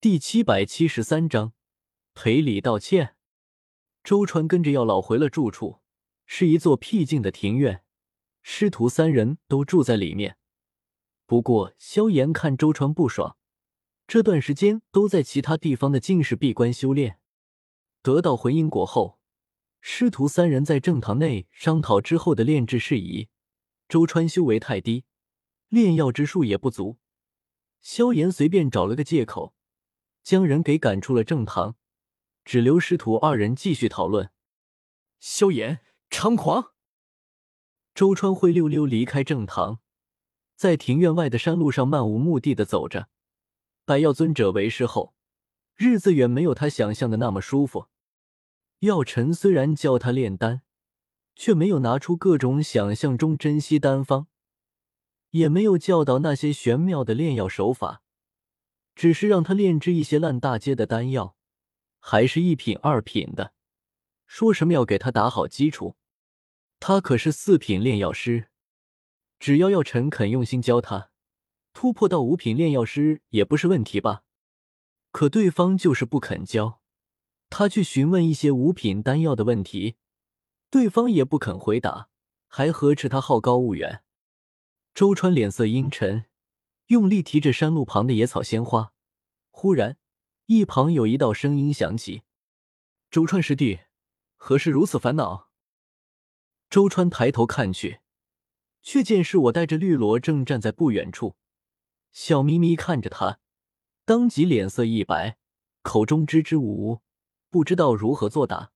第七百七十三章赔礼道歉。周川跟着药老回了住处，是一座僻静的庭院，师徒三人都住在里面。不过萧炎看周川不爽，这段时间都在其他地方的进士闭关修炼，得到魂因果后，师徒三人在正堂内商讨之后的炼制事宜。周川修为太低，炼药之术也不足，萧炎随便找了个借口。将人给赶出了正堂，只留师徒二人继续讨论。萧炎猖狂！周川灰溜溜离开正堂，在庭院外的山路上漫无目的的走着。拜药尊者为师后，日子远没有他想象的那么舒服。药尘虽然教他炼丹，却没有拿出各种想象中珍稀丹方，也没有教导那些玄妙的炼药手法。只是让他炼制一些烂大街的丹药，还是一品二品的。说什么要给他打好基础，他可是四品炼药师。只要药尘肯用心教他，突破到五品炼药师也不是问题吧？可对方就是不肯教。他去询问一些五品丹药的问题，对方也不肯回答，还呵斥他好高骛远。周川脸色阴沉。用力提着山路旁的野草鲜花，忽然，一旁有一道声音响起：“周川师弟，何事如此烦恼？”周川抬头看去，却见是我带着绿萝正站在不远处，笑眯眯看着他，当即脸色一白，口中支支吾吾，不知道如何作答。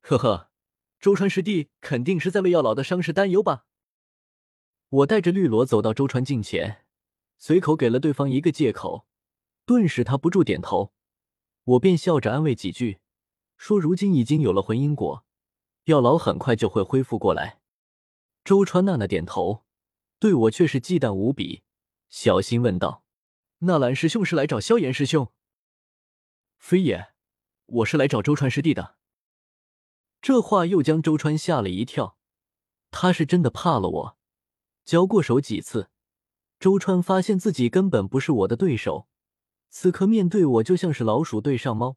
呵呵，周川师弟肯定是在为药老的伤势担忧吧？我带着绿萝走到周川近前。随口给了对方一个借口，顿时他不住点头，我便笑着安慰几句，说如今已经有了魂因果，药老很快就会恢复过来。周川娜娜点头，对我却是忌惮无比，小心问道：“纳兰师兄是来找萧炎师兄？”“非也，我是来找周川师弟的。”这话又将周川吓了一跳，他是真的怕了我，交过手几次。周川发现自己根本不是我的对手，此刻面对我就像是老鼠对上猫，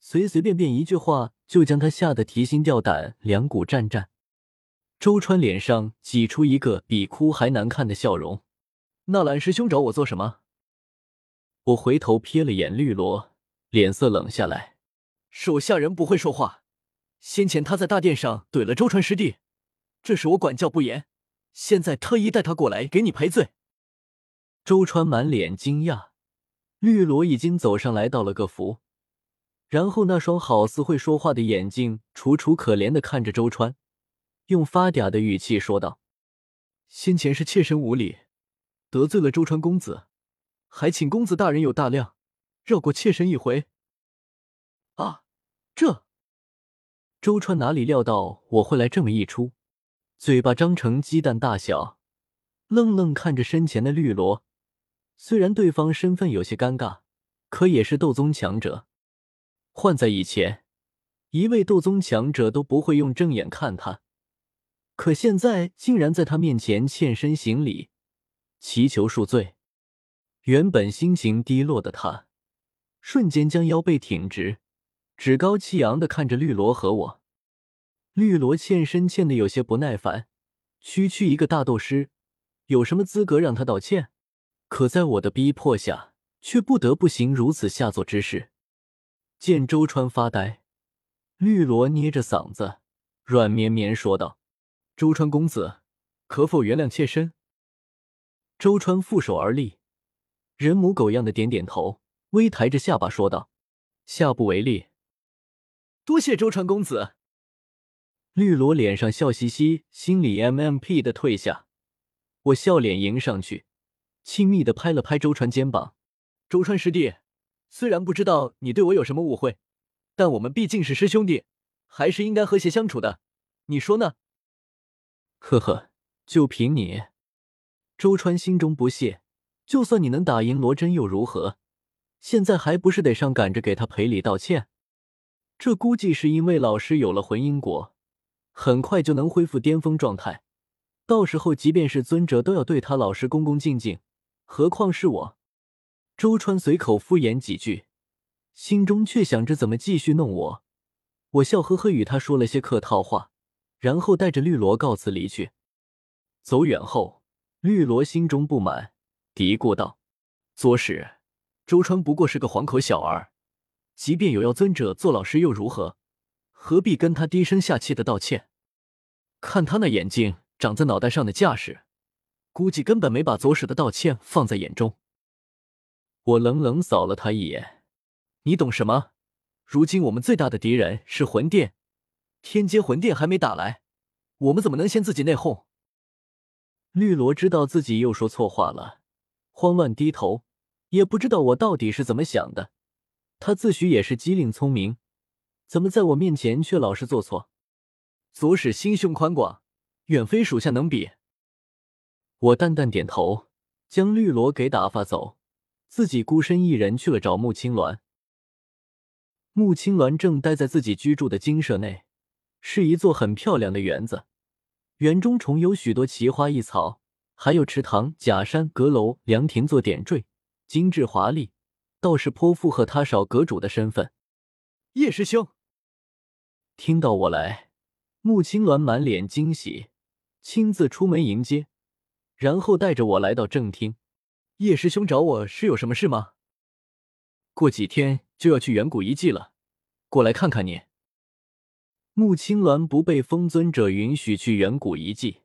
随随便便一句话就将他吓得提心吊胆、两股战战。周川脸上挤出一个比哭还难看的笑容。纳兰师兄找我做什么？我回头瞥了眼绿萝，脸色冷下来。手下人不会说话，先前他在大殿上怼了周川师弟，这是我管教不严，现在特意带他过来给你赔罪。周川满脸惊讶，绿萝已经走上来道了个福，然后那双好似会说话的眼睛楚楚可怜的看着周川，用发嗲的语气说道：“先前是妾身无礼，得罪了周川公子，还请公子大人有大量，绕过妾身一回。”啊，这……周川哪里料到我会来这么一出，嘴巴张成鸡蛋大小，愣愣看着身前的绿萝。虽然对方身份有些尴尬，可也是斗宗强者。换在以前，一位斗宗强者都不会用正眼看他，可现在竟然在他面前欠身行礼，祈求恕罪。原本心情低落的他，瞬间将腰背挺直，趾高气扬的看着绿萝和我。绿萝欠身欠的有些不耐烦，区区一个大斗师，有什么资格让他道歉？可在我的逼迫下，却不得不行如此下作之事。见周川发呆，绿萝捏着嗓子，软绵绵说道：“周川公子，可否原谅妾身？”周川负手而立，人模狗样的点点头，微抬着下巴说道：“下不为例。”多谢周川公子。绿萝脸上笑嘻嘻，心里 mmp 的退下。我笑脸迎上去。亲密的拍了拍周川肩膀，周川师弟，虽然不知道你对我有什么误会，但我们毕竟是师兄弟，还是应该和谐相处的，你说呢？呵呵，就凭你？周川心中不屑，就算你能打赢罗真又如何？现在还不是得上赶着给他赔礼道歉？这估计是因为老师有了魂因果，很快就能恢复巅峰状态，到时候即便是尊者都要对他老师恭恭敬敬。何况是我，周川随口敷衍几句，心中却想着怎么继续弄我。我笑呵呵与他说了些客套话，然后带着绿萝告辞离去。走远后，绿萝心中不满，嘀咕道：“左使，周川不过是个黄口小儿，即便有要尊者做老师又如何？何必跟他低声下气的道歉？看他那眼睛长在脑袋上的架势，估计根本没把左使的道歉放在眼中。”我冷冷扫了他一眼：“你懂什么？如今我们最大的敌人是魂殿，天阶魂殿还没打来，我们怎么能先自己内讧？”绿萝知道自己又说错话了，慌乱低头，也不知道我到底是怎么想的。他自诩也是机灵聪明，怎么在我面前却老是做错？左使心胸宽广，远非属下能比。我淡淡点头，将绿萝给打发走，自己孤身一人去了找穆青鸾。穆青鸾正待在自己居住的精舍内，是一座很漂亮的园子。园中重有许多奇花异草，还有池塘、假山、阁楼、凉亭做点缀，精致华丽，倒是颇符合他少阁主的身份。叶师兄听到我来，穆青鸾满脸惊喜，亲自出门迎接，然后带着我来到正厅。叶师兄找我是有什么事吗？过几天就要去远古遗迹了，过来看看你。穆青鸾不被封尊者允许去远古遗迹，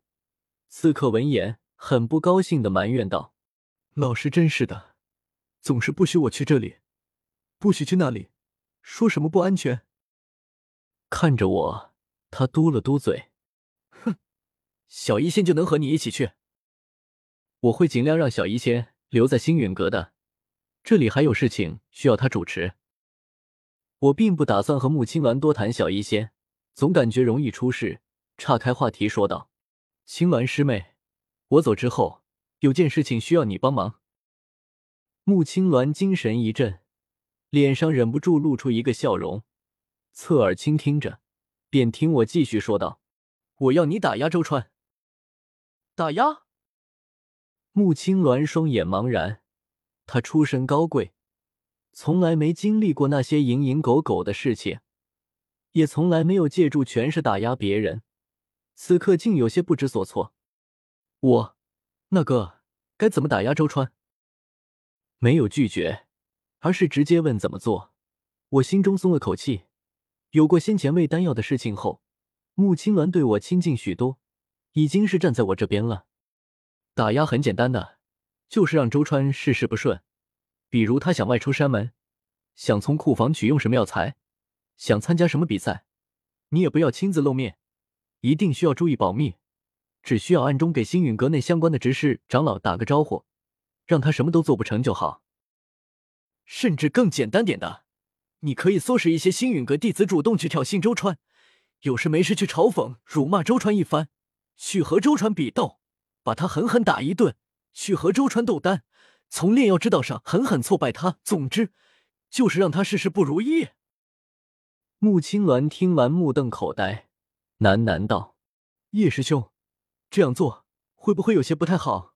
刺客闻言很不高兴的埋怨道：“老师真是的，总是不许我去这里，不许去那里，说什么不安全。”看着我，他嘟了嘟嘴：“哼，小医仙就能和你一起去。我会尽量让小医仙留在星陨阁的，这里还有事情需要他主持。”我并不打算和穆青鸾多谈小医仙。总感觉容易出事，岔开话题说道：“青鸾师妹，我走之后有件事情需要你帮忙。”穆青鸾精神一振，脸上忍不住露出一个笑容，侧耳倾听着，便听我继续说道：“我要你打压周川。”打压？穆青鸾双眼茫然，他出身高贵，从来没经历过那些蝇营狗苟的事情。也从来没有借助权势打压别人，此刻竟有些不知所措。我，那个该怎么打压周川？没有拒绝，而是直接问怎么做。我心中松了口气。有过先前喂丹药的事情后，穆青鸾对我亲近许多，已经是站在我这边了。打压很简单的，就是让周川事事不顺。比如他想外出山门，想从库房取用什么药材。想参加什么比赛，你也不要亲自露面，一定需要注意保密，只需要暗中给星陨阁内相关的执事长老打个招呼，让他什么都做不成就好。甚至更简单点的，你可以唆使一些星陨阁弟子主动去挑衅周川，有事没事去嘲讽、辱骂周川一番，去和周川比斗，把他狠狠打一顿，去和周川斗丹，从炼药之道上狠狠挫败他。总之，就是让他事事不如意。穆青鸾听完，目瞪口呆，喃喃道：“叶师兄，这样做会不会有些不太好？”